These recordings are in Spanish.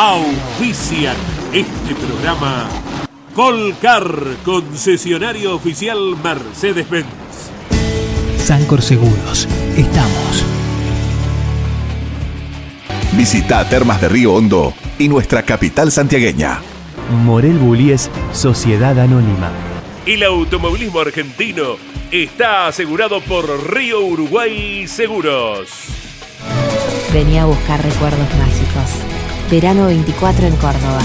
Auspician este programa Colcar, concesionario oficial Mercedes-Benz. Sancor Seguros, estamos. Visita Termas de Río Hondo y nuestra capital santiagueña. Morel Bullies, Sociedad Anónima. El automovilismo argentino está asegurado por Río Uruguay Seguros. Venía a buscar recuerdos mágicos Verano 24 en Córdoba.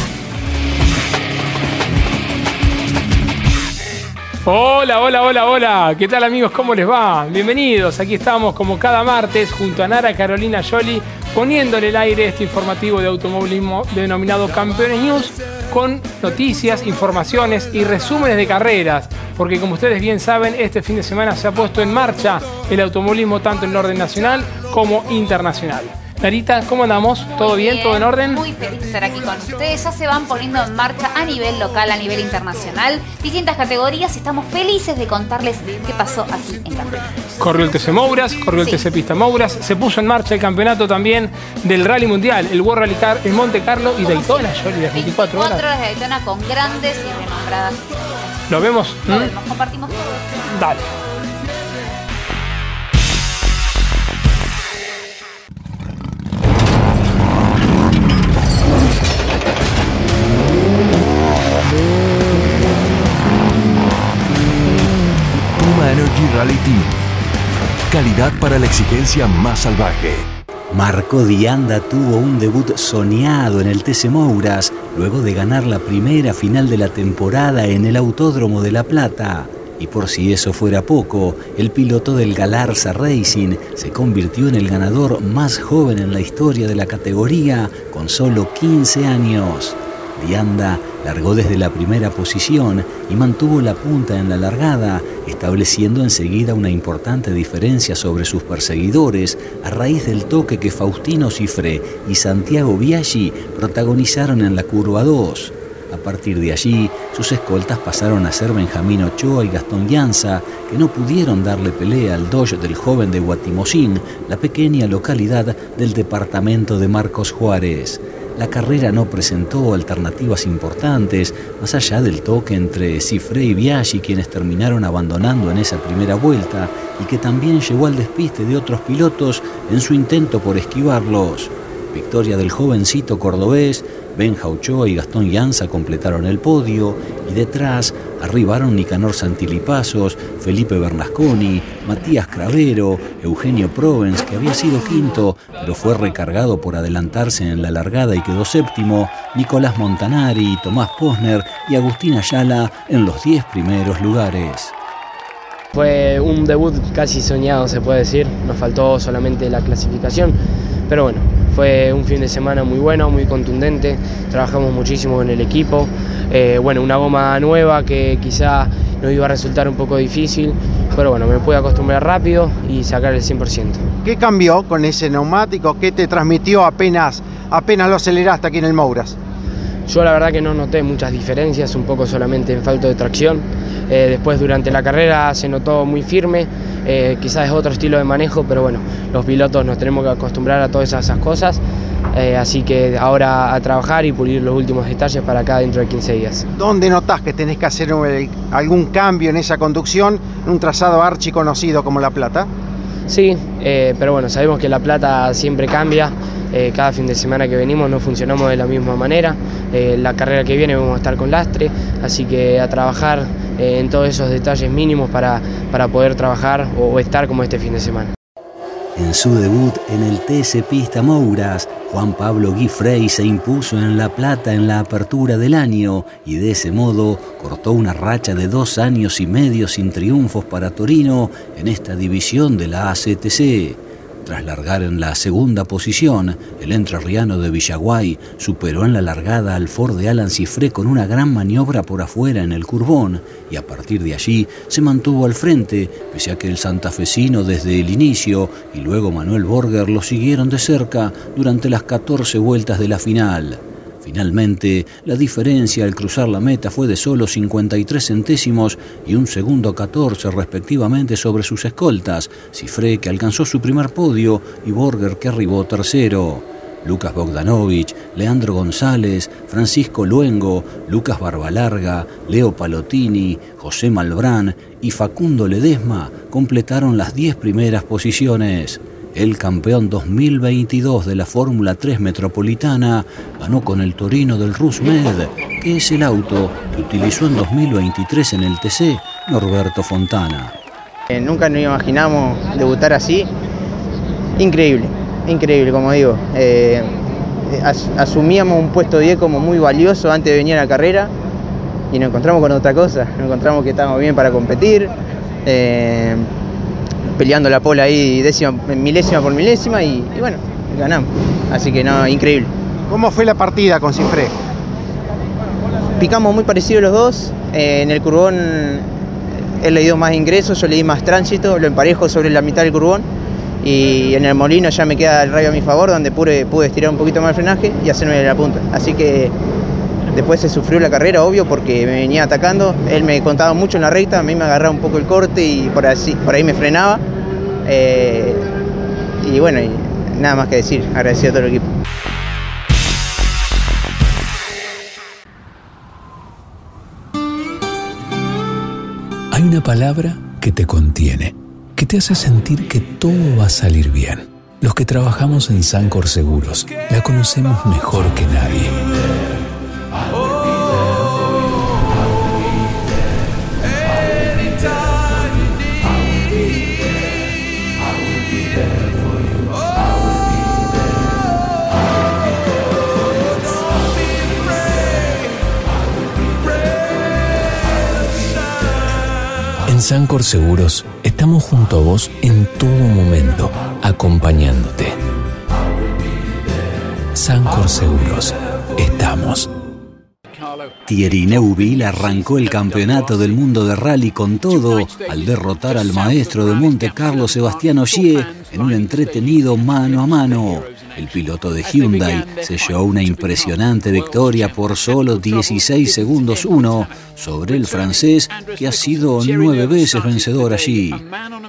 Hola, hola, hola, hola. ¿Qué tal amigos? ¿Cómo les va? Bienvenidos. Aquí estamos como cada martes junto a Nara Carolina Yoli poniéndole el aire este informativo de automovilismo denominado Campeones News con noticias, informaciones y resúmenes de carreras. Porque como ustedes bien saben, este fin de semana se ha puesto en marcha el automovilismo tanto en el orden nacional como internacional. Narita, ¿cómo andamos? ¿Todo bien? ¿Todo en orden? Muy feliz de estar aquí con ustedes. Ya se van poniendo en marcha a nivel local, a nivel internacional, distintas categorías. Estamos felices de contarles qué pasó aquí en Campeonato. Corrió el TC Mouras, corrió el TC Pista Mouras. Se puso en marcha el campeonato también del Rally Mundial, el World Rally Car en Monte Carlo y Daytona, Yoli, las 24 horas. 24 horas de Daytona con grandes y renombradas. ¿Lo vemos? Lo ¿Mm? vemos, compartimos todo. Dale. Team. Calidad para la exigencia más salvaje. Marco Dianda tuvo un debut soñado en el TC Mouras luego de ganar la primera final de la temporada en el Autódromo de La Plata. Y por si eso fuera poco, el piloto del Galarza Racing se convirtió en el ganador más joven en la historia de la categoría con solo 15 años. Dianda largó desde la primera posición y mantuvo la punta en la largada, estableciendo enseguida una importante diferencia sobre sus perseguidores a raíz del toque que Faustino Cifré y Santiago Biaggi protagonizaron en la curva 2. A partir de allí, sus escoltas pasaron a ser Benjamín Ochoa y Gastón Llanza, que no pudieron darle pelea al Dodge del joven de Guatimosín, la pequeña localidad del departamento de Marcos Juárez. La carrera no presentó alternativas importantes, más allá del toque entre Cifré y Biaggi, quienes terminaron abandonando en esa primera vuelta, y que también llevó al despiste de otros pilotos en su intento por esquivarlos. Victoria del jovencito cordobés, Benja Ochoa y Gastón Llanza completaron el podio y detrás arribaron Nicanor Santilipazos, Felipe Bernasconi, Matías Cravero, Eugenio Provence, que había sido quinto, pero fue recargado por adelantarse en la largada y quedó séptimo, Nicolás Montanari, Tomás Posner y Agustín Ayala en los diez primeros lugares. Fue un debut casi soñado, se puede decir. Nos faltó solamente la clasificación. Pero bueno, fue un fin de semana muy bueno, muy contundente. Trabajamos muchísimo en el equipo. Eh, bueno, una goma nueva que quizá nos iba a resultar un poco difícil. Pero bueno, me pude acostumbrar rápido y sacar el 100%. ¿Qué cambió con ese neumático? ¿Qué te transmitió apenas, apenas lo aceleraste aquí en el Mouras? Yo la verdad que no noté muchas diferencias, un poco solamente en falta de tracción. Eh, después durante la carrera se notó muy firme, eh, quizás es otro estilo de manejo, pero bueno, los pilotos nos tenemos que acostumbrar a todas esas cosas. Eh, así que ahora a trabajar y pulir los últimos detalles para acá dentro de 15 días. ¿Dónde notás que tenés que hacer algún cambio en esa conducción en un trazado archi conocido como La Plata? Sí, eh, pero bueno, sabemos que La Plata siempre cambia. eh, cada fin de semana que venimos no funcionamos de la misma manera. Eh, la carrera que viene vamos a estar con lastre, así que a trabajar en todos esos detalles mínimos para, para poder trabajar o estar como este fin de semana. En su debut en el TC Pista Mouras, Juan Pablo Guifrey se impuso en La Plata en la apertura del año y de ese modo cortó una racha de dos años y medio sin triunfos para Torino en esta división de la ACTC. Tras largar en la segunda posición, el entrerriano de Villaguay superó en la largada al Ford de Alan Cifré con una gran maniobra por afuera en el curbón y a partir de allí se mantuvo al frente, pese a que el santafesino desde el inicio y luego Manuel Borger lo siguieron de cerca durante las 14 vueltas de la final. Finalmente, la diferencia al cruzar la meta fue de solo 53 centésimos y un segundo 14 respectivamente sobre sus escoltas, Cifré que alcanzó su primer podio y Borger que arribó tercero. Lucas Bogdanovich, Leandro González, Francisco Luengo, Lucas Barbalarga, Leo Palotini, José Malbrán y Facundo Ledesma completaron las 10 primeras posiciones. El campeón 2022 de la Fórmula 3 Metropolitana ganó con el Torino del Rusmed, que es el auto que utilizó en 2023 en el TC Norberto Fontana. Eh, nunca nos imaginamos debutar así. Increíble, increíble, como digo. Eh, asumíamos un puesto 10 como muy valioso antes de venir a la carrera y nos encontramos con otra cosa. Nos encontramos que estábamos bien para competir. Eh, peleando la pola ahí décima, milésima por milésima y, bueno, ganamos. Así que no, increíble. ¿Cómo fue la partida con Cifré? Picamos muy parecido los dos. Eh, en el curbón él le dio más ingresos, yo le di más tránsito, lo emparejo sobre la mitad del curbón. Y en el molino ya me queda el rayo a mi favor, donde pude, pude estirar un poquito más el frenaje y hacerme la punta. Así que después se sufrió la carrera, obvio, porque me venía atacando. Él me contaba mucho en la recta, a mí me agarraba un poco el corte y por, así, por ahí me frenaba. Eh, y bueno, nada más que decir, agradecido a todo el equipo. Hay una palabra que te contiene, que te hace sentir que todo va a salir bien. Los que trabajamos en Sancor Seguros la conocemos mejor que nadie. Sancor Seguros estamos junto a vos en todo momento, acompañándote. Sancor Seguros, estamos. Thierry Neuville arrancó el campeonato del mundo de rally con todo al derrotar al maestro de Monte Carlo Sebastián Ogier en un entretenido mano a mano. El piloto de Hyundai selló una impresionante victoria por solo 16 segundos 1 sobre el francés que ha sido nueve veces vencedor allí.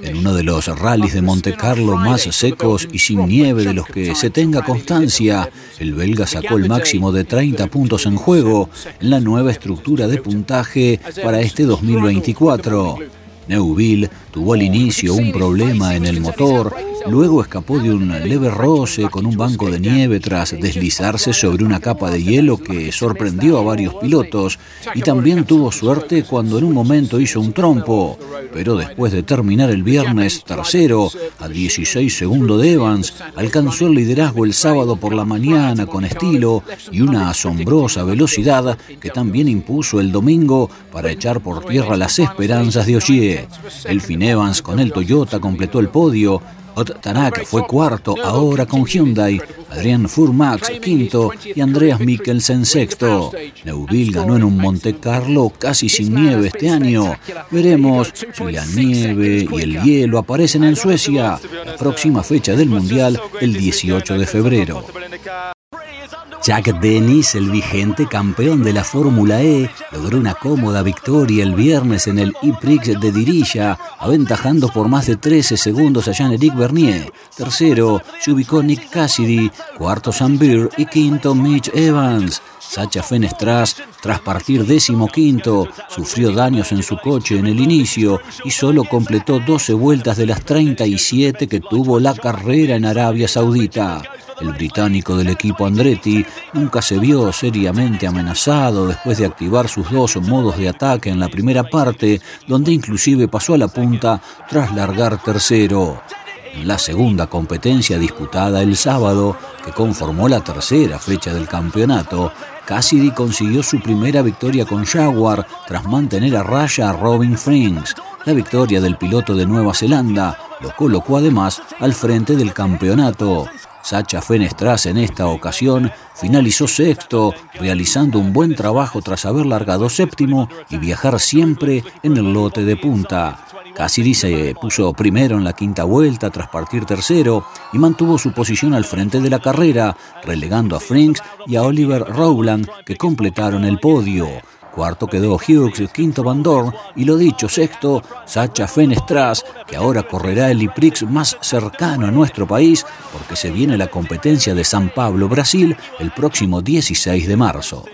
En uno de los rallies de Monte Carlo más secos y sin nieve de los que se tenga constancia, el belga sacó el máximo de 30 puntos en juego en la nueva estructura de puntaje para este 2024. Neuville tuvo al inicio un problema en el motor Luego escapó de un leve roce con un banco de nieve tras deslizarse sobre una capa de hielo que sorprendió a varios pilotos y también tuvo suerte cuando en un momento hizo un trompo, pero después de terminar el viernes tercero a 16 segundos de Evans, alcanzó el liderazgo el sábado por la mañana con estilo y una asombrosa velocidad que también impuso el domingo para echar por tierra las esperanzas de Ogier. El Fin Evans con el Toyota completó el podio Ot Tanak fue cuarto, ahora con Hyundai. Adrián Furmax quinto y Andreas Mikkelsen sexto. Neuville ganó en un Monte Carlo casi sin nieve este año. Veremos si la nieve y el hielo aparecen en Suecia. La próxima fecha del Mundial, el 18 de febrero. Jack Dennis, el vigente campeón de la Fórmula E, logró una cómoda victoria el viernes en el E-Prix de Dirilla, aventajando por más de 13 segundos a Jean-Éric Bernier. Tercero se Nick Cassidy, cuarto Sam Beer y quinto Mitch Evans. Sacha Fenestras, tras partir décimo quinto, sufrió daños en su coche en el inicio y solo completó 12 vueltas de las 37 que tuvo la carrera en Arabia Saudita. El británico del equipo Andretti nunca se vio seriamente amenazado después de activar sus dos modos de ataque en la primera parte, donde inclusive pasó a la punta tras largar tercero. en la segunda competencia disputada el sábado, que conformó la tercera fecha del campeonato, Cassidy consiguió su primera victoria con Jaguar tras mantener a raya a Robin Frings. La victoria del piloto de Nueva Zelanda lo colocó además al frente del campeonato. Sacha Fenestras en esta ocasión finalizó sexto, realizando un buen trabajo tras haber largado séptimo y viajar siempre en el lote de punta. Cassidy se puso primero en la quinta vuelta tras partir tercero y mantuvo su posición al frente de la carrera, relegando a Franks y a Oliver Rowland que completaron el podio. Cuarto quedó Hughes, quinto Van Dorn y lo dicho, sexto, Sacha Fenestras, que ahora correrá el IPRIX más cercano a nuestro país porque se viene la competencia de San Pablo, Brasil, el próximo 16 de marzo.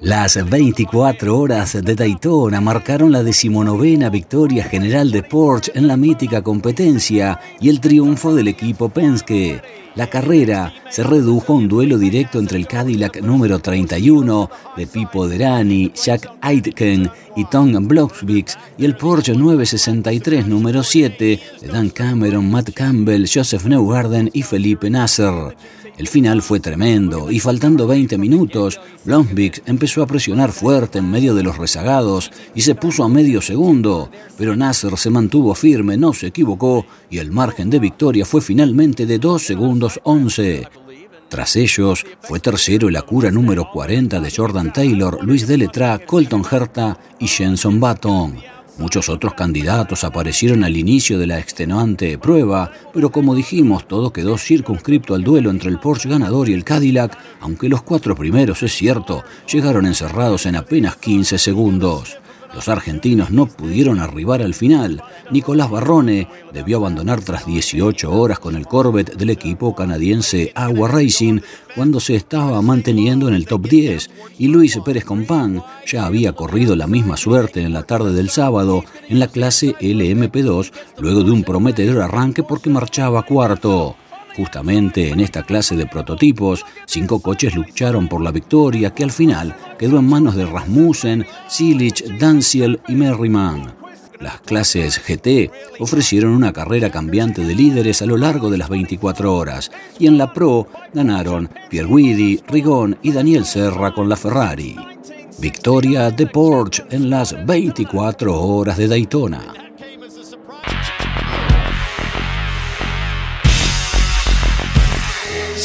Las 24 horas de Daytona marcaron la decimonovena victoria general de Porsche en la mítica competencia y el triunfo del equipo Penske. La carrera se redujo a un duelo directo entre el Cadillac número 31 de Pipo Derani, Jack Aitken y Tom Bloxvix y el Porsche 963 número 7 de Dan Cameron, Matt Campbell, Joseph Neugarden y Felipe Nasser. El final fue tremendo y faltando 20 minutos, Blomvik empezó a presionar fuerte en medio de los rezagados y se puso a medio segundo, pero Nasser se mantuvo firme, no se equivocó y el margen de victoria fue finalmente de 2 segundos 11. Tras ellos, fue tercero el Acura número 40 de Jordan Taylor, Luis Deletra, Colton Herta y Jenson Button. Muchos otros candidatos aparecieron al inicio de la extenuante prueba, pero como dijimos, todo quedó circunscripto al duelo entre el Porsche ganador y el Cadillac, aunque los cuatro primeros, es cierto, llegaron encerrados en apenas 15 segundos. Los argentinos no pudieron arribar al final. Nicolás Barrone debió abandonar tras 18 horas con el Corvette del equipo canadiense Agua Racing cuando se estaba manteniendo en el top 10 y Luis Pérez Compán ya había corrido la misma suerte en la tarde del sábado en la clase LMP2 luego de un prometedor arranque porque marchaba cuarto. Justamente en esta clase de prototipos, cinco coches lucharon por la victoria que al final quedó en manos de Rasmussen, Silich, Danciel y Merriman. Las clases GT ofrecieron una carrera cambiante de líderes a lo largo de las 24 horas y en la Pro ganaron Pierre Guidi, Rigón y Daniel Serra con la Ferrari. Victoria de Porsche en las 24 horas de Daytona.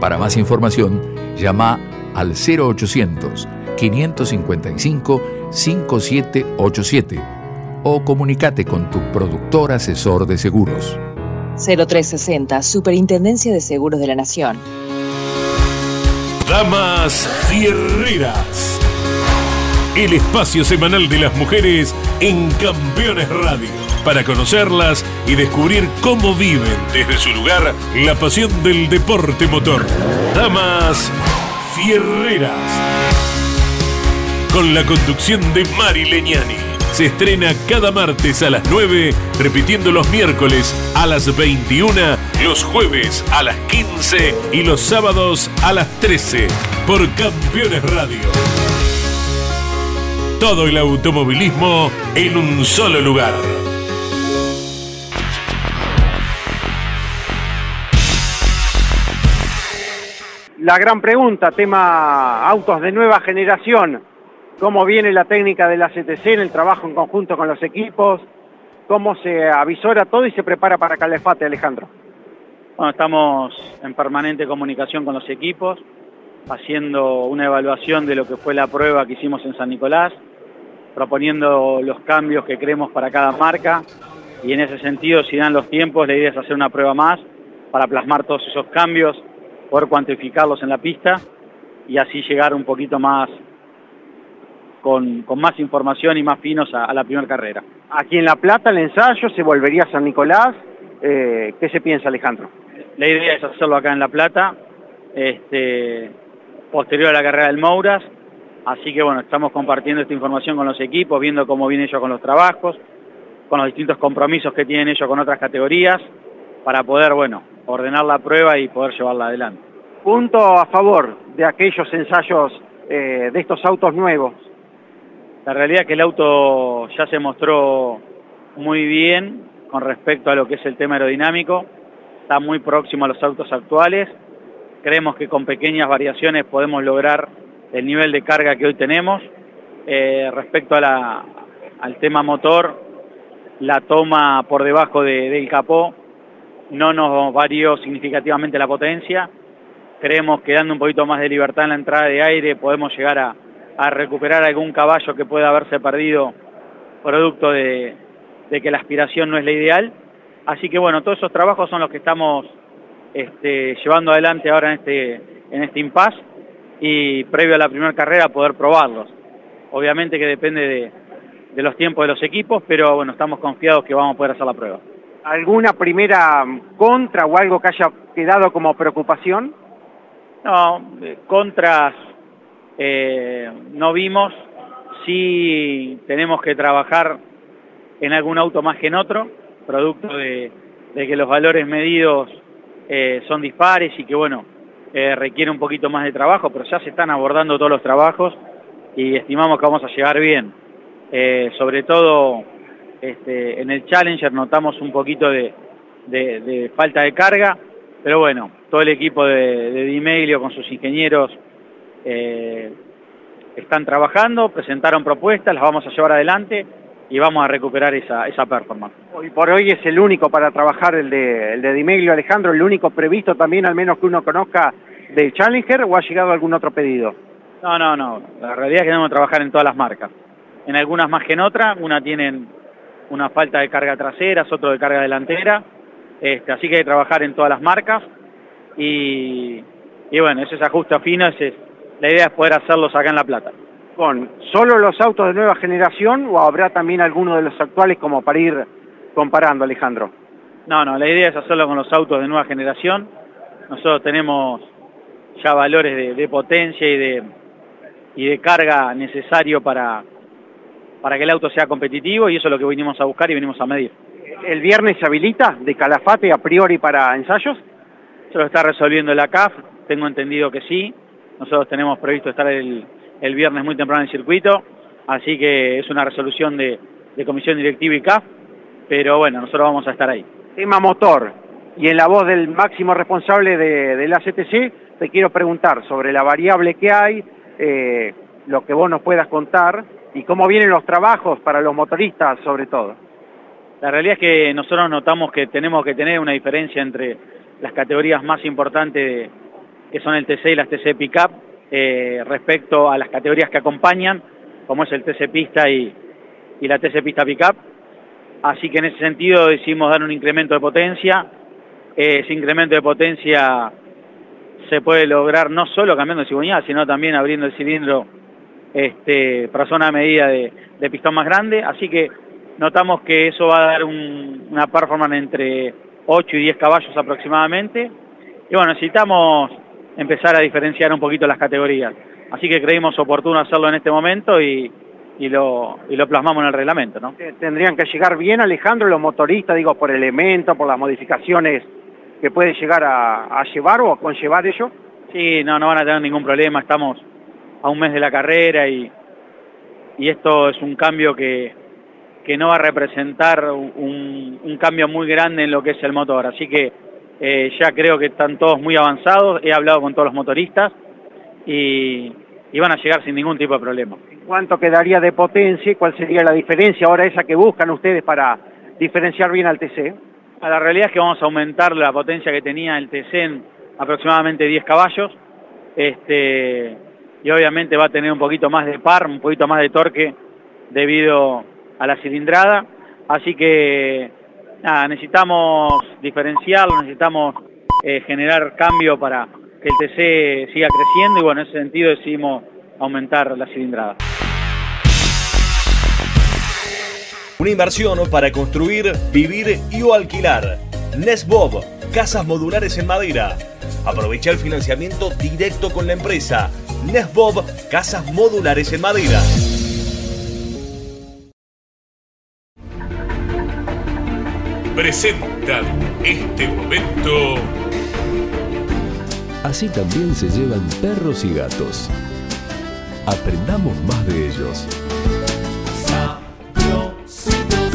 Para más información, Llama al 0800 555 5787 o comunícate con tu productor asesor de seguros. 0360 Superintendencia de Seguros de la Nación. Damas Fierreras. El espacio semanal de las mujeres en Campeones Radio. Para conocerlas y descubrir cómo viven desde su lugar la pasión del deporte motor. Damas Fierreras. Con la conducción de Mari Leñani. Se estrena cada martes a las 9, repitiendo los miércoles a las 21, los jueves a las 15 y los sábados a las 13 por Campeones Radio. Todo el automovilismo en un solo lugar. La gran pregunta, tema autos de nueva generación, cómo viene la técnica de la CTC en el trabajo en conjunto con los equipos, cómo se avisora todo y se prepara para Calefate, Alejandro. Bueno, estamos en permanente comunicación con los equipos, haciendo una evaluación de lo que fue la prueba que hicimos en San Nicolás, proponiendo los cambios que creemos para cada marca y en ese sentido, si dan los tiempos, la idea es hacer una prueba más para plasmar todos esos cambios poder cuantificarlos en la pista y así llegar un poquito más con, más información y más finos a, la primera carrera. Aquí en La Plata el ensayo se volvería a San Nicolás Eh, ¿Qué se piensa, Alejandro? La idea es hacerlo acá en La Plata, este, posterior a la carrera del Mouras, así que bueno, estamos compartiendo esta información con los equipos, viendo cómo vienen ellos con los trabajos, con los distintos compromisos que tienen ellos con otras categorías, para poder, bueno, ordenar la prueba y poder llevarla adelante. Punto a favor de aquellos ensayos eh, de estos autos nuevos. La realidad es que el auto ya se mostró muy bien con respecto a lo que es el tema aerodinámico, está muy próximo a los autos actuales, creemos que con pequeñas variaciones podemos lograr el nivel de carga que hoy tenemos. Eh, respecto al tema motor, la toma por debajo del capó no nos varió significativamente la potencia. Creemos que dando un poquito más de libertad en la entrada de aire podemos llegar a, recuperar algún caballo que pueda haberse perdido producto de, que la aspiración no es la ideal. Así que bueno, todos esos trabajos son los que estamos este, llevando adelante ahora en este, en este impasse y previo a la primera carrera poder probarlos. Obviamente que depende de, de los tiempos de los equipos, pero bueno, estamos confiados que vamos a poder hacer la prueba. ¿Alguna primera contra o algo que haya quedado como preocupación? No, eh, contras eh, no vimos. Sí tenemos que trabajar en algún auto más que en otro, producto de, que los valores medidos eh, son dispares y que bueno, requiere un poquito más de trabajo, pero ya se están abordando todos los trabajos y estimamos que vamos a llegar bien. sobre todo este, en el Challenger notamos un poquito de, falta de carga, pero bueno, todo el equipo de, de Dimeglio con sus ingenieros eh, están trabajando, presentaron propuestas, las vamos a llevar adelante y vamos a recuperar esa, esa performance. Hoy por hoy es el único para trabajar el de, el de Dimeglio, Alejandro, el único previsto también, al menos que uno conozca, de Challenger o ha llegado algún otro pedido? No, no, no. La realidad es que tenemos que trabajar en todas las marcas. En algunas más que en otras, una tienen una falta de carga trasera, otro de carga delantera, este, así que hay que trabajar en todas las marcas y, bueno, ese es ajuste fino, ese la idea es poder hacerlos acá en La Plata. ¿Con solo los autos de nueva generación o habrá también alguno de los actuales como para ir comparando, Alejandro? No, no, la idea es hacerlo con los autos de nueva generación. Nosotros tenemos ya valores de, potencia y de, y de carga necesario para, para que el auto sea competitivo y eso es lo que vinimos a buscar y venimos a medir. ¿El viernes se habilita de Calafate a priori para ensayos? Eso lo está resolviendo la CAF, tengo entendido que sí. Nosotros tenemos previsto estar el, viernes muy temprano en el circuito, así que es una resolución de, comisión directiva y CAF, pero bueno, nosotros vamos a estar ahí. Tema motor, y en la voz del máximo responsable de, la CTC, te quiero preguntar sobre la variable que hay, eh, lo que vos nos puedas contar, y cómo vienen los trabajos para los motoristas sobre todo. La realidad es que nosotros notamos que tenemos que tener una diferencia entre las categorías más importantes que son el TC y las TC Pickup eh, respecto a las categorías que acompañan, como es el TC Pista y, la TC Pista Pickup. Así que en ese sentido decidimos dar un incremento de potencia. ese incremento de potencia se puede lograr no solo cambiando de cigüeñal, sino también abriendo el cilindro este, para zona medida de, pistón más grande, así que notamos que eso va a dar una performance entre 8 y 10 caballos aproximadamente, y bueno, necesitamos empezar a diferenciar un poquito las categorías, así que creímos oportuno hacerlo en este momento y, lo, lo plasmamos en el reglamento. ¿no? Tendrían que llegar bien, Alejandro, los motoristas, digo, por elementos, por las modificaciones que puede llegar a, a llevar o a conllevar ello. Sí, no, no van a tener ningún problema, estamos a un mes de la carrera y, y esto es un cambio que, que no va a representar un, un, cambio muy grande en lo que es el motor. Así que eh, ya creo que están todos muy avanzados, he hablado con todos los motoristas y, y van a llegar sin ningún tipo de problema. ¿Cuánto quedaría de potencia y cuál sería la diferencia ahora esa que buscan ustedes para diferenciar bien al TC? A la realidad es que vamos a aumentar la potencia que tenía el TC en aproximadamente 10 caballos. Este, y obviamente va a tener un poquito más de par, un poquito más de torque debido a la cilindrada. Así que nada, necesitamos diferenciarlo, necesitamos eh, generar cambio para que el TC siga creciendo y bueno, en ese sentido decidimos aumentar la cilindrada. Una inversión para construir, vivir y o alquilar. Nesbob, casas modulares en madera. Aprovecha el financiamiento directo con la empresa. Nesbob, casas modulares en madera. Presentan este momento. Así también se llevan perros y gatos. Aprendamos más de ellos.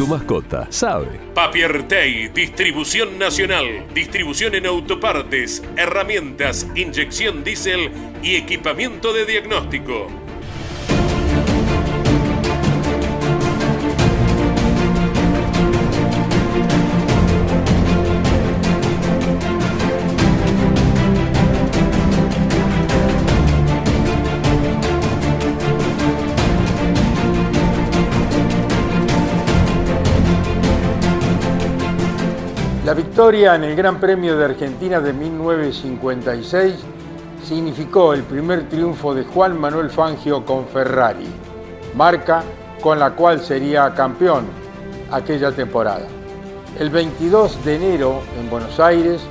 Mascota sabe. Papiertei, distribución nacional, distribución en autopartes, herramientas, inyección diésel y equipamiento de diagnóstico. Victoria en el Gran Premio de Argentina de 1956 significó el primer triunfo de Juan Manuel Fangio con Ferrari, marca con la cual sería campeón aquella temporada. El 22 de enero en Buenos Aires,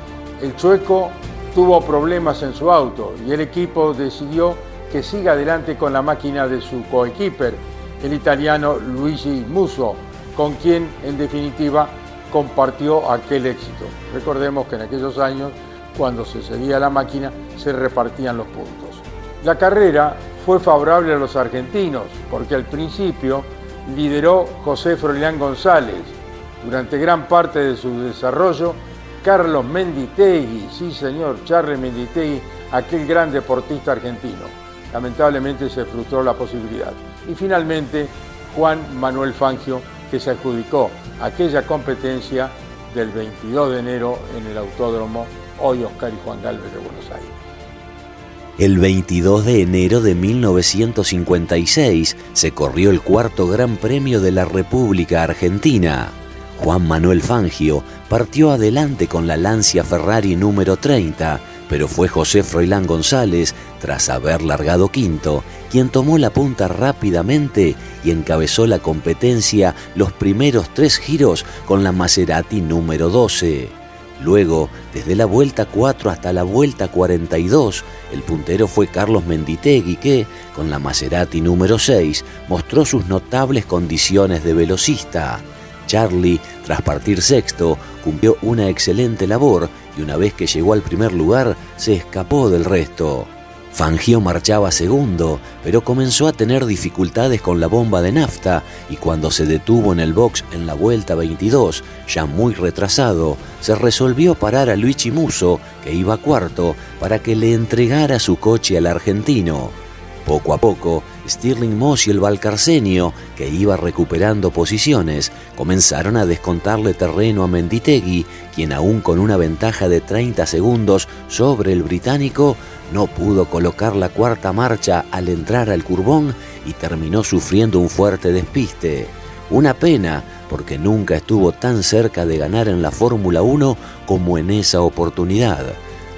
el chueco tuvo problemas en su auto y el equipo decidió que siga adelante con la máquina de su coequiper, el italiano Luigi Musso, con quien en definitiva compartió aquel éxito. Recordemos que en aquellos años, cuando se cedía la máquina, se repartían los puntos. La carrera fue favorable a los argentinos, porque al principio lideró José Froilán González. Durante gran parte de su desarrollo, Carlos Menditegui, sí señor, Charles Menditegui, aquel gran deportista argentino. Lamentablemente se frustró la posibilidad. Y finalmente, Juan Manuel Fangio, que se adjudicó aquella competencia del 22 de enero en el Autódromo hoy Oscar y Juan Galvez de Buenos Aires. El 22 de enero de 1956 se corrió el cuarto Gran Premio de la República Argentina. Juan Manuel Fangio partió adelante con la Lancia Ferrari número 30, pero fue José Froilán González, tras haber largado quinto, quien tomó la punta rápidamente y encabezó la competencia los primeros tres giros con la Maserati número 12. Luego, desde la vuelta 4 hasta la vuelta 42, el puntero fue Carlos Menditegui que, con la Maserati número 6, mostró sus notables condiciones de velocista. Charlie, tras partir sexto, cumplió una excelente labor y una vez que llegó al primer lugar, se escapó del resto. Fangio marchaba segundo, pero comenzó a tener dificultades con la bomba de nafta y cuando se detuvo en el box en la vuelta 22, ya muy retrasado, se resolvió parar a Luigi Muso, que iba cuarto, para que le entregara su coche al argentino. Poco a poco, Stirling Moss y el Valcarcenio, que iba recuperando posiciones, comenzaron a descontarle terreno a Menditegui, quien aún con una ventaja de 30 segundos sobre el británico, no pudo colocar la cuarta marcha al entrar al curbón y terminó sufriendo un fuerte despiste. Una pena, porque nunca estuvo tan cerca de ganar en la Fórmula 1 como en esa oportunidad.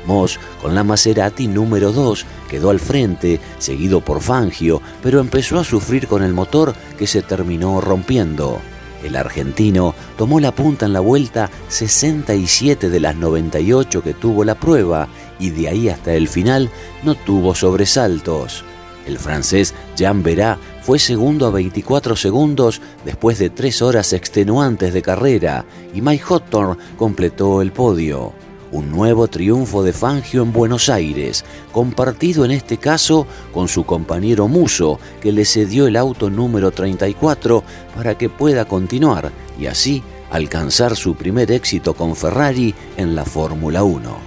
Moss, con la Maserati número 2, quedó al frente, seguido por Fangio, pero empezó a sufrir con el motor que se terminó rompiendo. El argentino tomó la punta en la vuelta 67 de las 98 que tuvo la prueba y de ahí hasta el final no tuvo sobresaltos. El francés Jean Verá fue segundo a 24 segundos después de tres horas extenuantes de carrera y Mike Hawthorne completó el podio. Un nuevo triunfo de Fangio en Buenos Aires, compartido en este caso con su compañero Muso, que le cedió el auto número 34 para que pueda continuar y así alcanzar su primer éxito con Ferrari en la Fórmula 1.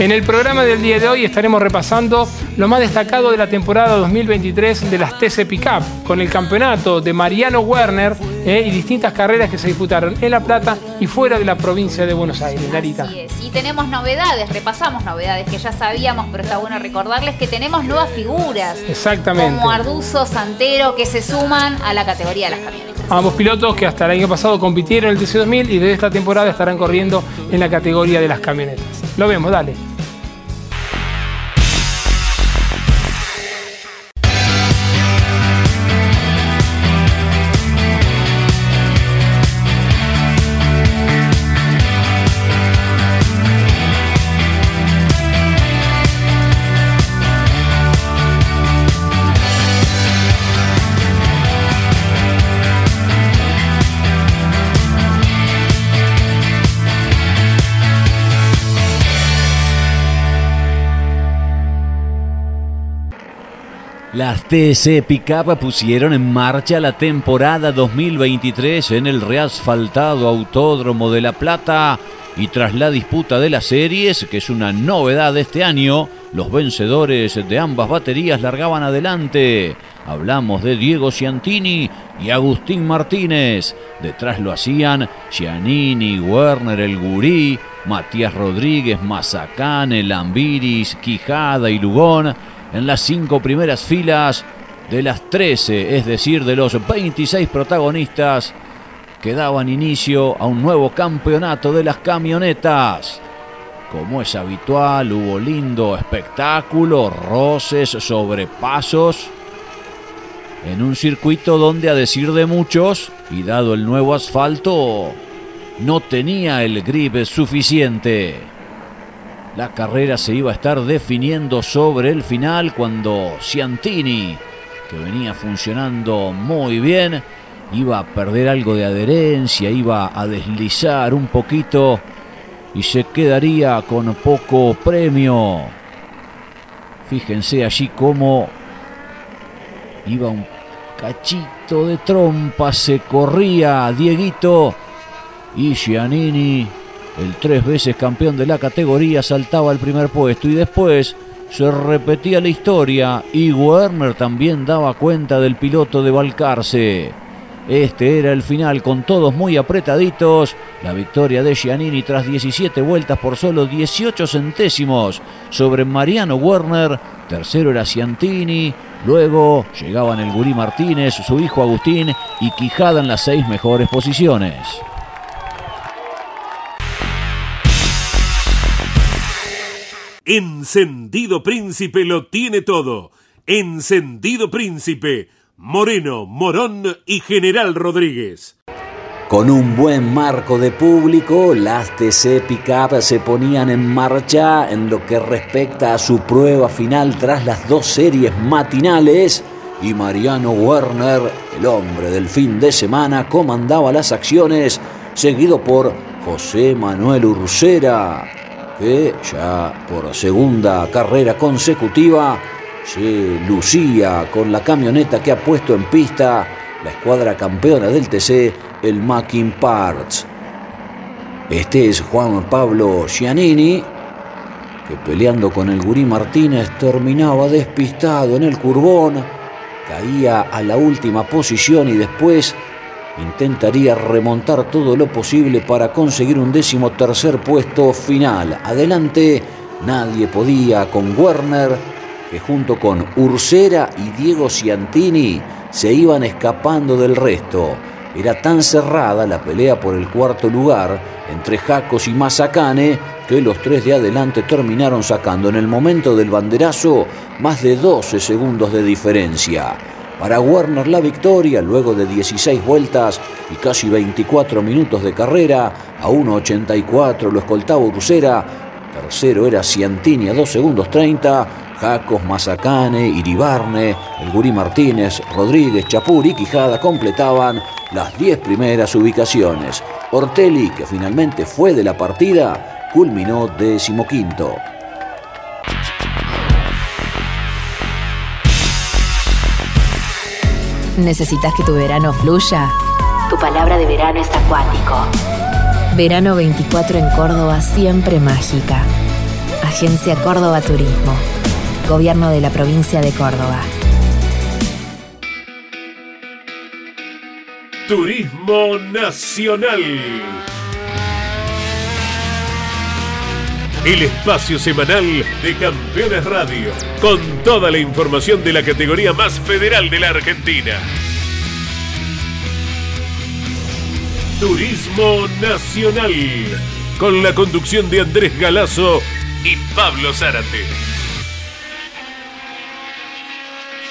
En el programa del día de hoy estaremos repasando lo más destacado de la temporada 2023 de las TC Pickup, con el campeonato de Mariano Werner eh, y distintas carreras que se disputaron en La Plata y fuera de la provincia de Buenos Aires, Narita. Así es. Y tenemos novedades, repasamos novedades que ya sabíamos, pero está bueno recordarles que tenemos nuevas figuras. Exactamente. Como Arduzo, Santero, que se suman a la categoría de las camionetas. Ambos pilotos que hasta el año pasado compitieron en el TC2000 y desde esta temporada estarán corriendo en la categoría de las camionetas. Lo vemos, dale. Las TC Pickup pusieron en marcha la temporada 2023 en el reasfaltado Autódromo de La Plata y tras la disputa de las series, que es una novedad de este año, los vencedores de ambas baterías largaban adelante. Hablamos de Diego Ciantini y Agustín Martínez. Detrás lo hacían Giannini, Werner, el Gurí, Matías Rodríguez, Mazacane, Lambiris, Quijada y Lugón en las cinco primeras filas de las 13, es decir, de los 26 protagonistas que daban inicio a un nuevo campeonato de las camionetas. Como es habitual, hubo lindo espectáculo, roces, sobrepasos, en un circuito donde a decir de muchos, y dado el nuevo asfalto, no tenía el grip suficiente. La carrera se iba a estar definiendo sobre el final cuando Ciantini, que venía funcionando muy bien, iba a perder algo de adherencia, iba a deslizar un poquito y se quedaría con poco premio. Fíjense allí cómo iba un cachito de trompa, se corría Dieguito y Giannini el tres veces campeón de la categoría saltaba al primer puesto y después se repetía la historia y Werner también daba cuenta del piloto de Balcarce. Este era el final con todos muy apretaditos. La victoria de Giannini tras 17 vueltas por solo 18 centésimos sobre Mariano Werner. Tercero era Ciantini. Luego llegaban el Gurí Martínez, su hijo Agustín y Quijada en las seis mejores posiciones. Encendido Príncipe lo tiene todo. Encendido Príncipe, Moreno, Morón y General Rodríguez. Con un buen marco de público, las TC Pickup se ponían en marcha en lo que respecta a su prueba final tras las dos series matinales y Mariano Werner, el hombre del fin de semana, comandaba las acciones, seguido por José Manuel Ursera, que ya por segunda carrera consecutiva se lucía con la camioneta que ha puesto en pista la escuadra campeona del TC, el Mackin Parts. Este es Juan Pablo Giannini, que peleando con el Gurí Martínez terminaba despistado en el curbón, caía a la última posición y después intentaría remontar todo lo posible para conseguir un décimo tercer puesto final. Adelante, nadie podía con Werner, que junto con Ursera y Diego Ciantini se iban escapando del resto. Era tan cerrada la pelea por el cuarto lugar entre Jacos y Mazacane que los tres de adelante terminaron sacando en el momento del banderazo más de 12 segundos de diferencia. Para Werner la victoria luego de 16 vueltas y casi 24 minutos de carrera. A 1.84 lo escoltaba Ursera. Tercero era Ciantini a 2 segundos 30. Jacos, Mazacane, Iribarne, El Gurí Martínez, Rodríguez, Chapur y Quijada completaban las 10 primeras ubicaciones. Ortelli, que finalmente fue de la partida, culminó decimoquinto. ¿Necesitas que tu verano fluya? Tu palabra de verano es acuático. Verano 24 en Córdoba, siempre mágica. Agencia Córdoba Turismo. Gobierno de la provincia de Córdoba. Turismo Nacional. El espacio semanal de Campeones Radio, con toda la información de la categoría más federal de la Argentina. Turismo Nacional, con la conducción de Andrés Galazo y Pablo Zárate.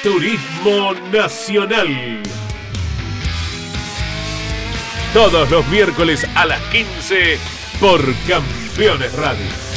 Turismo Nacional. Todos los miércoles a las 15 por Campeones Radio.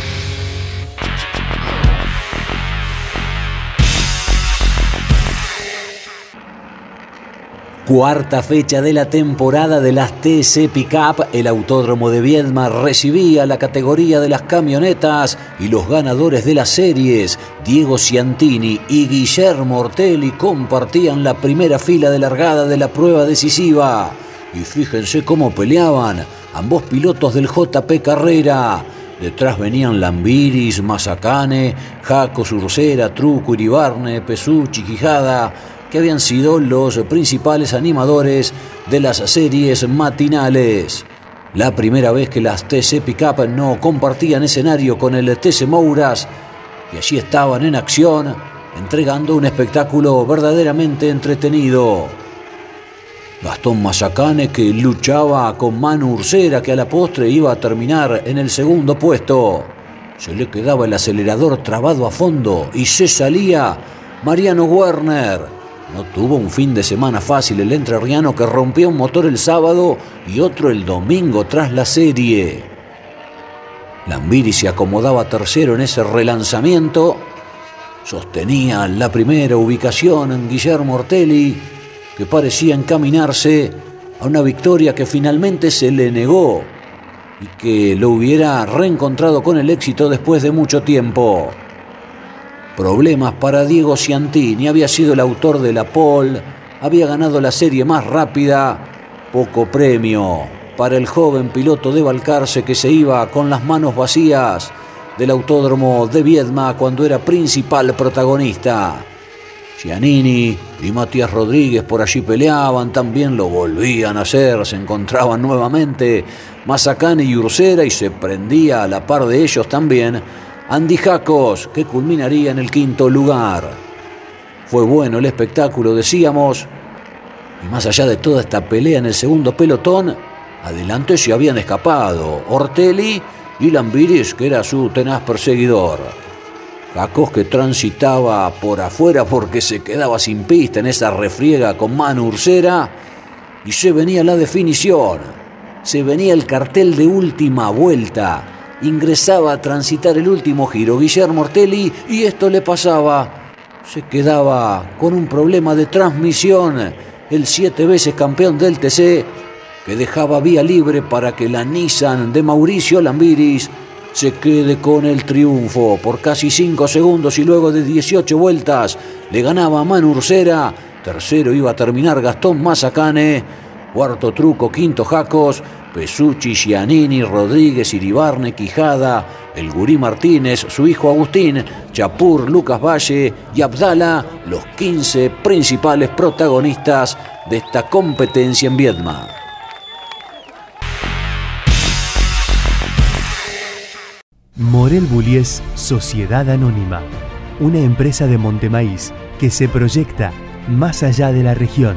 Cuarta fecha de la temporada de las TC Pickup, el Autódromo de Viedma recibía la categoría de las camionetas y los ganadores de las series, Diego Ciantini y Guillermo Ortelli, compartían la primera fila de largada de la prueba decisiva. Y fíjense cómo peleaban ambos pilotos del JP Carrera. Detrás venían Lambiris, Mazacane, Jaco, Surcera, Truco, Iribarne, Pesucci, Quijada que habían sido los principales animadores de las series matinales. La primera vez que las TC Pickup no compartían escenario con el TC Mouras y allí estaban en acción entregando un espectáculo verdaderamente entretenido. Gastón Mazacane que luchaba con Manu Ursera que a la postre iba a terminar en el segundo puesto. Se le quedaba el acelerador trabado a fondo y se salía Mariano Werner no tuvo un fin de semana fácil el entrerriano que rompió un motor el sábado y otro el domingo tras la serie. Lambiri se acomodaba tercero en ese relanzamiento. Sostenía la primera ubicación en Guillermo Ortelli, que parecía encaminarse a una victoria que finalmente se le negó y que lo hubiera reencontrado con el éxito después de mucho tiempo. Problemas para Diego Ciantini, había sido el autor de la pole, había ganado la serie más rápida, poco premio para el joven piloto de Balcarce que se iba con las manos vacías del autódromo de Viedma cuando era principal protagonista. Cianini y Matías Rodríguez por allí peleaban, también lo volvían a hacer, se encontraban nuevamente. Mazacane y Ursera y se prendía a la par de ellos también Andy Jacos, que culminaría en el quinto lugar. Fue bueno el espectáculo, decíamos, y más allá de toda esta pelea en el segundo pelotón, adelante se habían escapado Ortelli y Lambiris, que era su tenaz perseguidor. Jacos que transitaba por afuera porque se quedaba sin pista en esa refriega con mano ursera y se venía la definición, se venía el cartel de última vuelta ingresaba a transitar el último giro Guillermo Ortelli y esto le pasaba. Se quedaba con un problema de transmisión. El siete veces campeón del TC que dejaba vía libre para que la Nissan de Mauricio Lambiris se quede con el triunfo. Por casi 5 segundos y luego de 18 vueltas le ganaba a Manu Ursera, tercero iba a terminar Gastón Mazacane, cuarto truco, quinto Jacos, Pesucci, Giannini, Rodríguez, Iribarne, Quijada, el Gurí Martínez, su hijo Agustín, Chapur, Lucas Valle y Abdala, los 15 principales protagonistas de esta competencia en Viedma. Morel Bullies Sociedad Anónima, una empresa de Montemaíz que se proyecta más allá de la región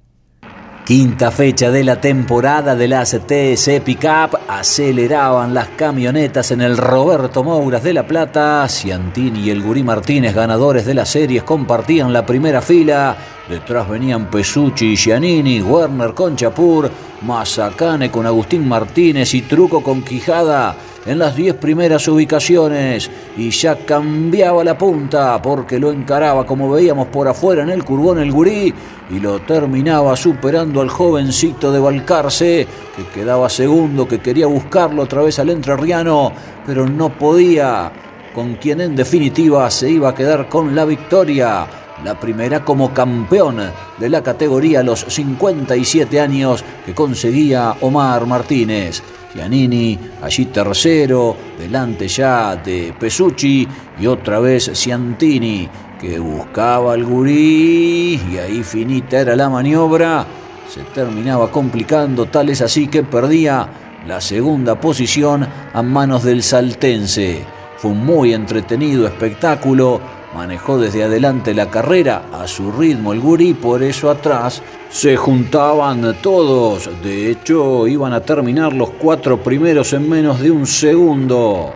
Quinta fecha de la temporada de las TC Pickup. Aceleraban las camionetas en el Roberto Mouras de La Plata. Ciantini y el Gurí Martínez, ganadores de las series, compartían la primera fila. Detrás venían Pesucci y Giannini, Werner con Chapur, Mazacane con Agustín Martínez y Truco con Quijada en las 10 primeras ubicaciones y ya cambiaba la punta porque lo encaraba como veíamos por afuera en el curbón el gurí y lo terminaba superando al jovencito de Balcarce que quedaba segundo, que quería buscarlo otra vez al entrerriano, pero no podía con quien en definitiva se iba a quedar con la victoria, la primera como campeón de la categoría a los 57 años que conseguía Omar Martínez. Giannini allí tercero, delante ya de Pesucci y otra vez Ciantini que buscaba al gurí y ahí finita era la maniobra. Se terminaba complicando, tal es así que perdía la segunda posición a manos del saltense. Fue un muy entretenido espectáculo, manejó desde adelante la carrera a su ritmo el gurí, por eso atrás se juntaban todos. De hecho, iban a terminar los cuatro primeros en menos de un segundo.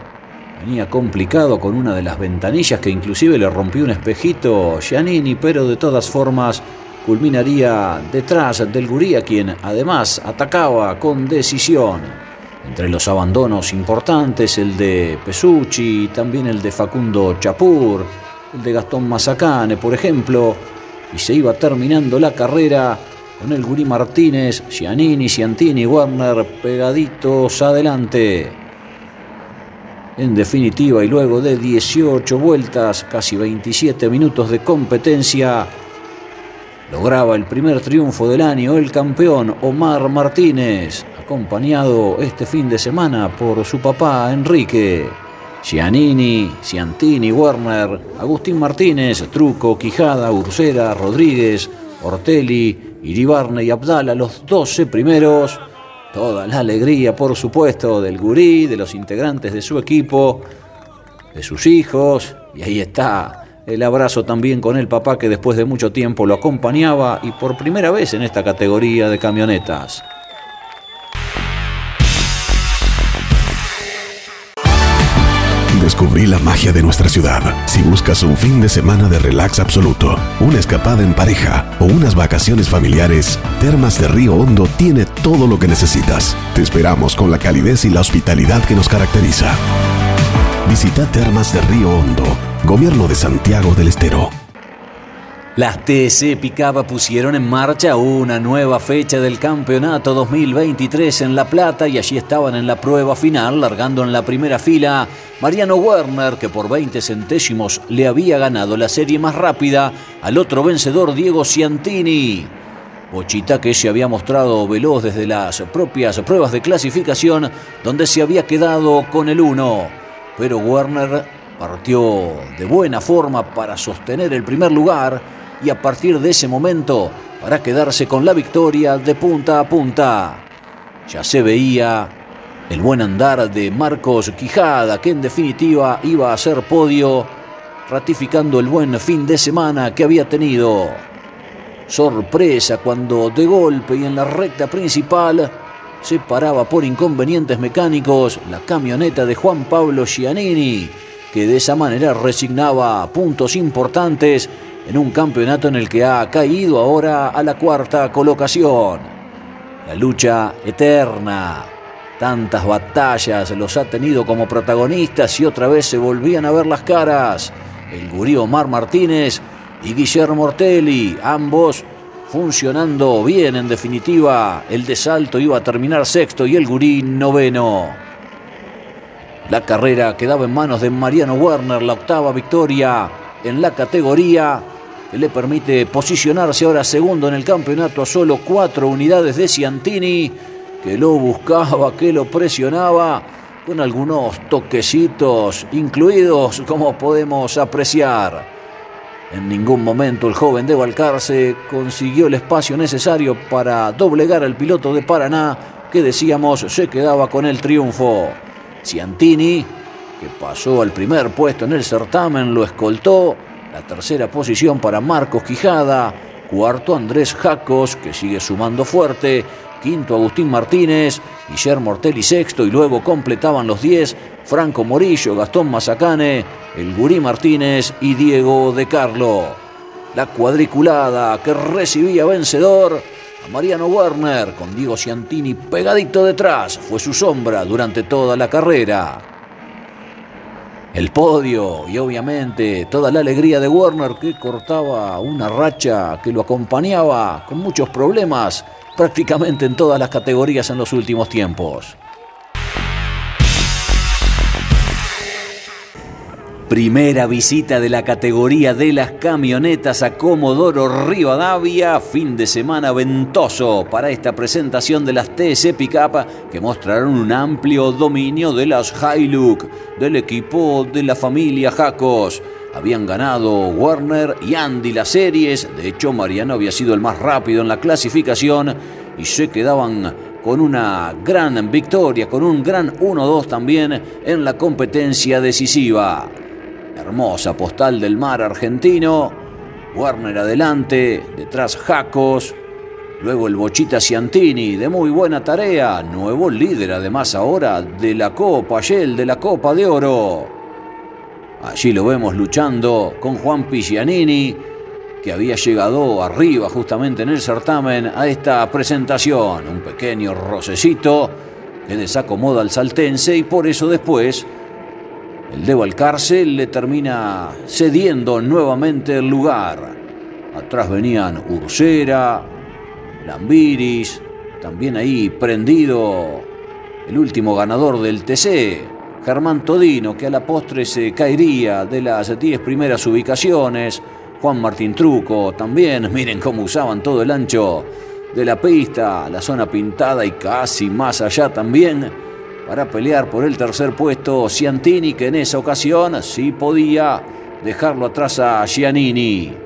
Venía complicado con una de las ventanillas que inclusive le rompió un espejito Giannini, pero de todas formas culminaría detrás del Guría, quien además atacaba con decisión. Entre los abandonos importantes, el de Pesucci, también el de Facundo Chapur, de Gastón Mazacane, por ejemplo, y se iba terminando la carrera con el Gurí Martínez, Giannini, Ciantini y Werner pegaditos adelante. En definitiva, y luego de 18 vueltas, casi 27 minutos de competencia, lograba el primer triunfo del año el campeón Omar Martínez, acompañado este fin de semana por su papá Enrique. Giannini, Ciantini, Werner, Agustín Martínez, Truco, Quijada, Ursera, Rodríguez, Ortelli, Iribarne y Abdala, los 12 primeros Toda la alegría, por supuesto, del gurí, de los integrantes de su equipo, de sus hijos. Y ahí está el abrazo también con el papá que después de mucho tiempo lo acompañaba y por primera vez en esta categoría de camionetas. Descubrí la magia de nuestra ciudad. Si buscas un fin de semana de relax absoluto, una escapada en pareja o unas vacaciones familiares, Termas de Río Hondo tiene todo lo que necesitas. Te esperamos con la calidez y la hospitalidad que nos caracteriza. Visita Termas de Río Hondo, Gobierno de Santiago del Estero. Las TC Picaba pusieron en marcha una nueva fecha del campeonato 2023 en La Plata y allí estaban en la prueba final, largando en la primera fila Mariano Werner, que por 20 centésimos le había ganado la serie más rápida al otro vencedor Diego Ciantini. Bochita que se había mostrado veloz desde las propias pruebas de clasificación, donde se había quedado con el 1. Pero Werner partió de buena forma para sostener el primer lugar y a partir de ese momento para quedarse con la victoria de punta a punta. Ya se veía el buen andar de Marcos Quijada, que en definitiva iba a ser podio, ratificando el buen fin de semana que había tenido. Sorpresa cuando de golpe y en la recta principal se paraba por inconvenientes mecánicos la camioneta de Juan Pablo Giannini, que de esa manera resignaba puntos importantes en un campeonato en el que ha caído ahora a la cuarta colocación. La lucha eterna. Tantas batallas los ha tenido como protagonistas y otra vez se volvían a ver las caras. El gurí Omar Martínez y Guillermo Ortelli, ambos funcionando bien en definitiva. El de salto iba a terminar sexto y el gurí noveno. La carrera quedaba en manos de Mariano Werner, la octava victoria en la categoría le permite posicionarse ahora segundo en el campeonato a solo cuatro unidades de Ciantini, que lo buscaba, que lo presionaba, con algunos toquecitos incluidos, como podemos apreciar. En ningún momento el joven de Balcarce consiguió el espacio necesario para doblegar al piloto de Paraná, que decíamos se quedaba con el triunfo. Ciantini, que pasó al primer puesto en el certamen, lo escoltó la tercera posición para Marcos Quijada. Cuarto Andrés Jacos, que sigue sumando fuerte. Quinto Agustín Martínez. Guillermo Ortelli sexto. Y luego completaban los diez Franco Morillo, Gastón Mazacane, el Gurí Martínez y Diego De Carlo. La cuadriculada que recibía vencedor a Mariano Werner con Diego Ciantini pegadito detrás. Fue su sombra durante toda la carrera el podio y obviamente toda la alegría de Werner que cortaba una racha que lo acompañaba con muchos problemas prácticamente en todas las categorías en los últimos tiempos. Primera visita de la categoría de las camionetas a Comodoro Rivadavia, fin de semana ventoso para esta presentación de las TC Pickup que mostrarán un amplio dominio de las Hilux del equipo de la familia Jacos. Habían ganado Werner y Andy las series, de hecho Mariano había sido el más rápido en la clasificación y se quedaban con una gran victoria, con un gran 1-2 también en la competencia decisiva. Hermosa postal del mar argentino. Werner adelante, detrás Jacos. Luego el Bochita Ciantini, de muy buena tarea. Nuevo líder además ahora de la Copa Shell, de la Copa de Oro. Allí lo vemos luchando con Juan Pigianini, que había llegado arriba justamente en el certamen a esta presentación. Un pequeño rocecito que desacomoda al saltense y por eso después el de Valcárcel le termina cediendo nuevamente el lugar. Atrás venían Ursera, Lambiris, también ahí prendido el último ganador del TC, Germán Todino, que a la postre se caería de las 10 primeras ubicaciones. Juan Martín Truco también, miren cómo usaban todo el ancho de la pista, la zona pintada y casi más allá también para pelear por el tercer puesto Ciantini, que en esa ocasión sí podía dejarlo atrás a Giannini.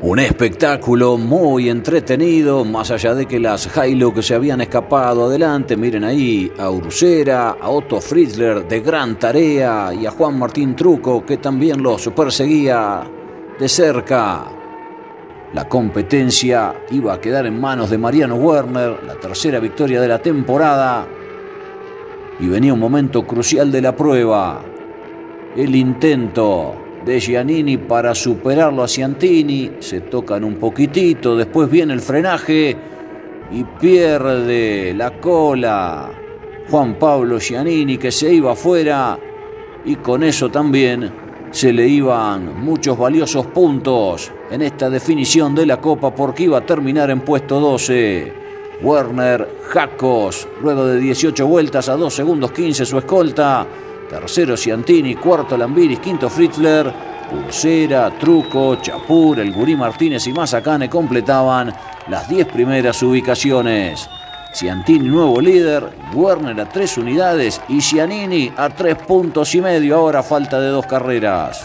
Un espectáculo muy entretenido, más allá de que las que se habían escapado adelante. Miren ahí a Ursera, a Otto Fritzler de gran tarea y a Juan Martín Truco que también los perseguía de cerca. La competencia iba a quedar en manos de Mariano Werner, la tercera victoria de la temporada y venía un momento crucial de la prueba. El intento de Giannini para superarlo a Ciantini, se tocan un poquitito, después viene el frenaje y pierde la cola Juan Pablo Giannini que se iba afuera y con eso también se le iban muchos valiosos puntos en esta definición de la Copa porque iba a terminar en puesto 12. Werner Jacos, luego de 18 vueltas a 2 segundos 15 su escolta. Tercero Ciantini, cuarto Lambiris, quinto Fritzler, Pulsera, Truco, Chapur, El Gurí Martínez y Mazacane completaban las 10 primeras ubicaciones. Ciantini nuevo líder, Werner a 3 unidades. Y Cianini a 3 puntos y medio, ahora falta de dos carreras.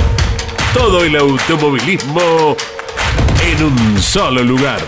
todo el automovilismo en un solo lugar.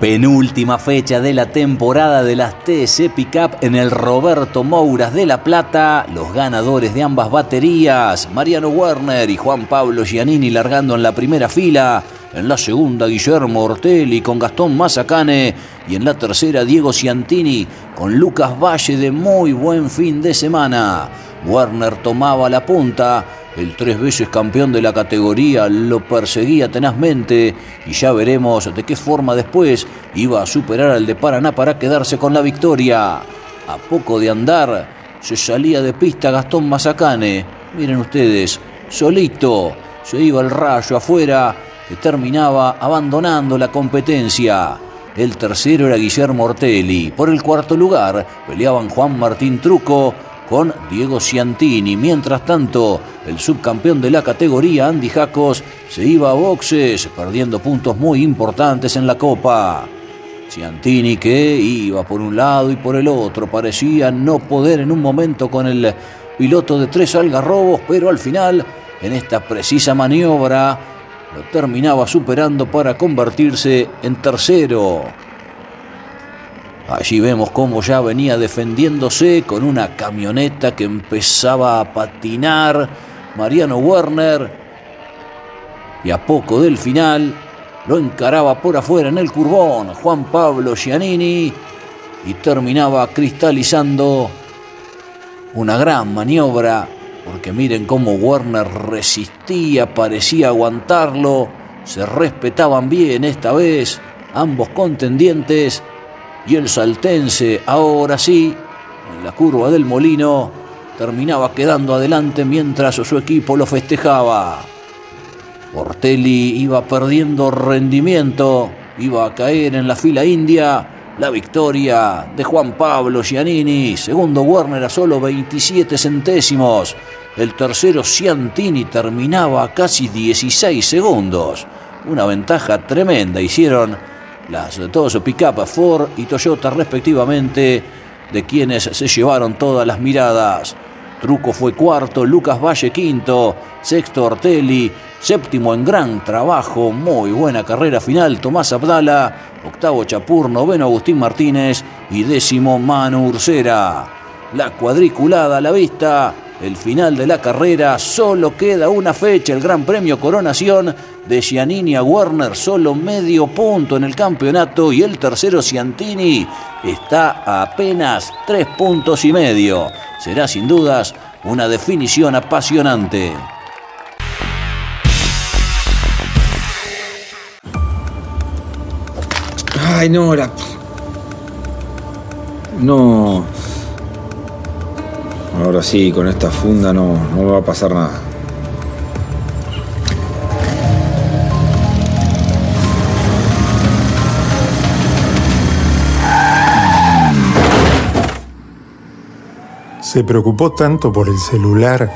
Penúltima fecha de la temporada de las TC Pickup en el Roberto Mouras de La Plata. Los ganadores de ambas baterías, Mariano Werner y Juan Pablo Giannini largando en la primera fila. En la segunda, Guillermo Ortelli con Gastón Mazacane. Y en la tercera, Diego Ciantini con Lucas Valle de muy buen fin de semana. Werner tomaba la punta. El tres veces campeón de la categoría lo perseguía tenazmente y ya veremos de qué forma después iba a superar al de Paraná para quedarse con la victoria. A poco de andar se salía de pista Gastón Mazacane. Miren ustedes, solito se iba el rayo afuera terminaba abandonando la competencia. El tercero era Guillermo Ortelli. Por el cuarto lugar peleaban Juan Martín Truco con Diego Ciantini. Mientras tanto, el subcampeón de la categoría Andy Jacos se iba a boxes, perdiendo puntos muy importantes en la Copa. Ciantini que iba por un lado y por el otro, parecía no poder en un momento con el piloto de tres algarrobos, pero al final, en esta precisa maniobra, lo terminaba superando para convertirse en tercero. Allí vemos cómo ya venía defendiéndose con una camioneta que empezaba a patinar Mariano Werner y a poco del final lo encaraba por afuera en el curbón Juan Pablo Giannini y terminaba cristalizando una gran maniobra porque miren cómo Werner resistía, parecía aguantarlo, se respetaban bien esta vez ambos contendientes y el saltense ahora sí, en la curva del molino, terminaba quedando adelante mientras su equipo lo festejaba. Ortelli iba perdiendo rendimiento, iba a caer en la fila india. La victoria de Juan Pablo Giannini, segundo Werner a solo 27 centésimos. El tercero Ciantini terminaba a casi 16 segundos. Una ventaja tremenda hicieron las su pickup Ford y Toyota respectivamente, de quienes se llevaron todas las miradas. Truco fue cuarto, Lucas Valle quinto, sexto Ortelli, séptimo en gran trabajo, muy buena carrera final Tomás Abdala, octavo Chapur, noveno Agustín Martínez y décimo Manu Ursera. La cuadriculada a la vista, el final de la carrera, solo queda una fecha, el Gran Premio Coronación de Giannini a Werner, solo medio punto en el campeonato y el tercero Ciantini está a apenas tres puntos y medio. Será sin dudas una definición apasionante. Ay, no, la... No. Ahora sí, con esta funda no, no me va a pasar nada. Se preocupó tanto por el celular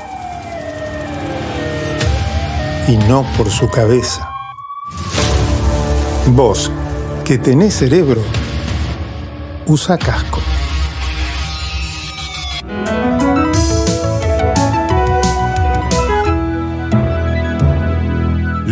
y no por su cabeza. Vos, que tenés cerebro, usa casco.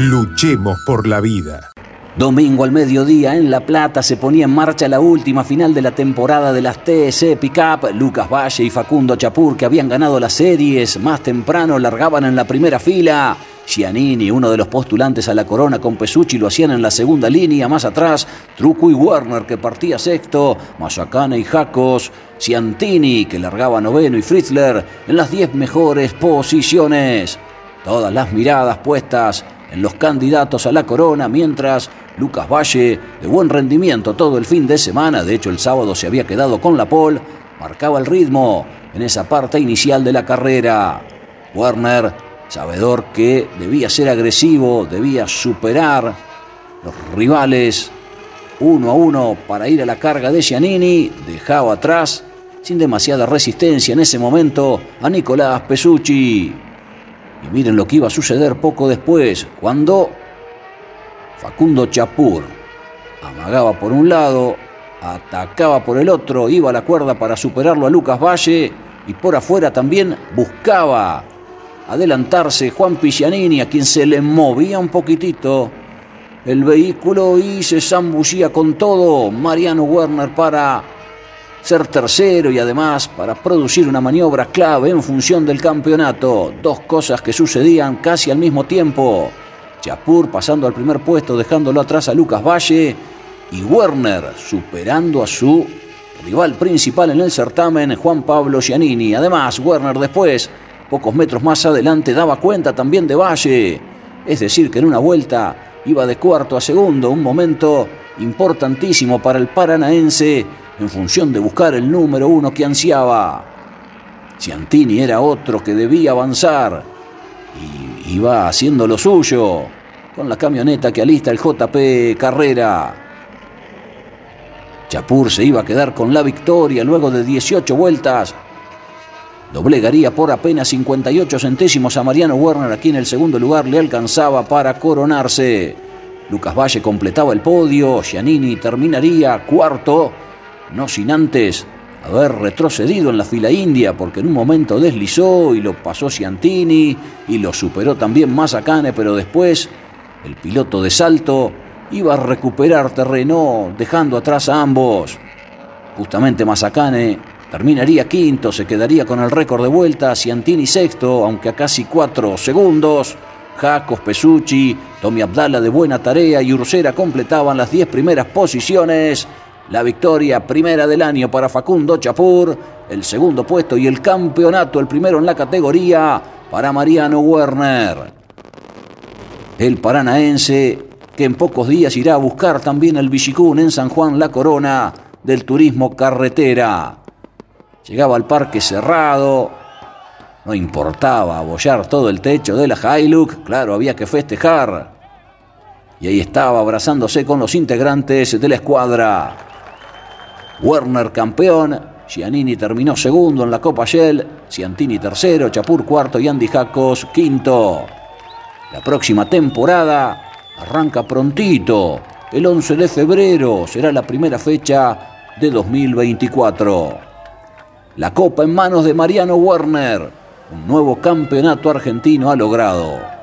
Luchemos por la vida. Domingo al mediodía en La Plata se ponía en marcha la última final de la temporada de las TS Pickup. Lucas Valle y Facundo Chapur, que habían ganado las series, más temprano largaban en la primera fila. Giannini, uno de los postulantes a la corona con Pesucci, lo hacían en la segunda línea, más atrás, Truco y Werner, que partía sexto, Mayacane y Jacos, Ciantini, que largaba noveno, y Fritzler en las diez mejores posiciones. Todas las miradas puestas en los candidatos a la corona, mientras Lucas Valle, de buen rendimiento todo el fin de semana, de hecho el sábado se había quedado con la pole, marcaba el ritmo en esa parte inicial de la carrera. Werner, sabedor que debía ser agresivo, debía superar los rivales uno a uno para ir a la carga de Giannini, dejaba atrás, sin demasiada resistencia en ese momento, a Nicolás Pesucci. Y miren lo que iba a suceder poco después, cuando Facundo Chapur amagaba por un lado, atacaba por el otro, iba a la cuerda para superarlo a Lucas Valle y por afuera también buscaba adelantarse Juan Pigianini, a quien se le movía un poquitito el vehículo y se zambullía con todo. Mariano Werner para ser tercero y además para producir una maniobra clave en función del campeonato. Dos cosas que sucedían casi al mismo tiempo. Chapur pasando al primer puesto dejándolo atrás a Lucas Valle y Werner superando a su rival principal en el certamen, Juan Pablo Giannini. Además, Werner después, pocos metros más adelante, daba cuenta también de Valle. Es decir, que en una vuelta iba de cuarto a segundo, un momento importantísimo para el paranaense en función de buscar el número uno que ansiaba. Ciantini era otro que debía avanzar y iba haciendo lo suyo con la camioneta que alista el JP Carrera. Chapur se iba a quedar con la victoria luego de 18 vueltas. Doblegaría por apenas 58 centésimos a Mariano Werner, aquí en el segundo lugar le alcanzaba para coronarse. Lucas Valle completaba el podio, Giannini terminaría cuarto, no sin antes haber retrocedido en la fila india, porque en un momento deslizó y lo pasó Ciantini y lo superó también Mazacane, pero después el piloto de salto iba a recuperar terreno, dejando atrás a ambos. Justamente Mazacane terminaría quinto, se quedaría con el récord de vuelta, Ciantini sexto, aunque a casi cuatro segundos. Jacos, Pesucci, Tommy Abdala de buena tarea y Ursera completaban las diez primeras posiciones. La victoria primera del año para Facundo Chapur, el segundo puesto y el campeonato, el primero en la categoría, para Mariano Werner. El paranaense, que en pocos días irá a buscar también el Villicún en San Juan La Corona del turismo carretera. Llegaba al parque cerrado, no importaba abollar todo el techo de la Hilux, claro, había que festejar. Y ahí estaba abrazándose con los integrantes de la escuadra. Werner campeón, Giannini terminó segundo en la Copa Shell, Ciantini tercero, Chapur cuarto y Andy Jacos quinto. La próxima temporada arranca prontito, el 11 de febrero será la primera fecha de 2024. La Copa en manos de Mariano Werner, un nuevo campeonato argentino ha logrado.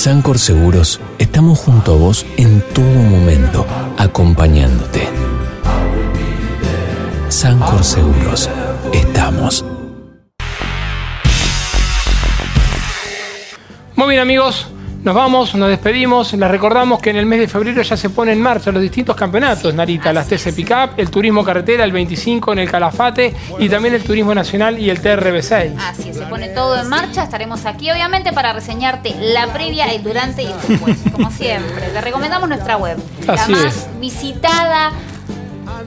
Sancor Seguros estamos junto a vos en todo momento, acompañándote. Sancor Seguros, estamos. Muy bien amigos, nos vamos, nos despedimos. Les recordamos que en el mes de febrero ya se ponen en marcha los distintos campeonatos, Narita, las TC Pickup, el Turismo Carretera, el 25 en el Calafate y también el Turismo Nacional y el TRB6. Así es, se pone todo en marcha. Estaremos aquí, obviamente, para reseñarte la previa, el durante y el después, como siempre. Te recomendamos nuestra web, Así la más es. visitada.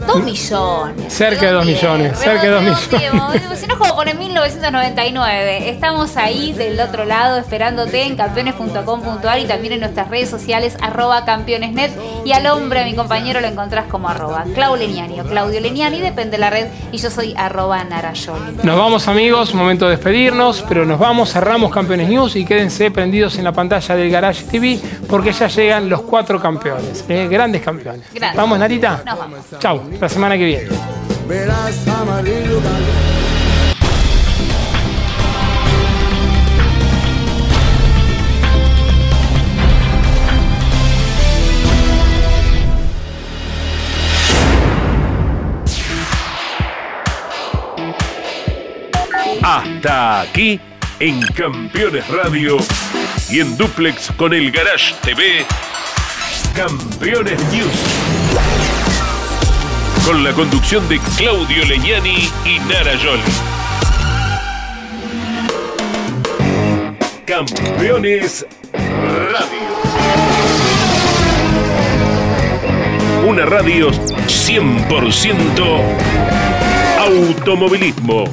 Dos millones. Cerca de dos millones, cerca de dos millones. Si no, como pone 1999. Estamos ahí del otro lado esperándote en campeones.com.ar y también en nuestras redes sociales, arroba campeonesnet. Y al hombre, a mi compañero, lo encontrás como arroba Clau Leniani o Claudio Leniani, depende de la red. Y yo soy arroba Narayoli. Nos vamos amigos, momento de despedirnos, pero nos vamos, cerramos Campeones News y quédense prendidos en la pantalla del Garage TV porque ya llegan los cuatro campeones, ¿eh? grandes campeones. Grandes. ¿Vamos Narita? Nos vamos. Chau, la semana que viene. Verás amarillo. Hasta aquí en Campeones Radio y en Duplex con el Garage TV. Campeones News. Con la conducción de Claudio Leñani y Nara Yoli. Campeones Radio. Una radio 100% automovilismo.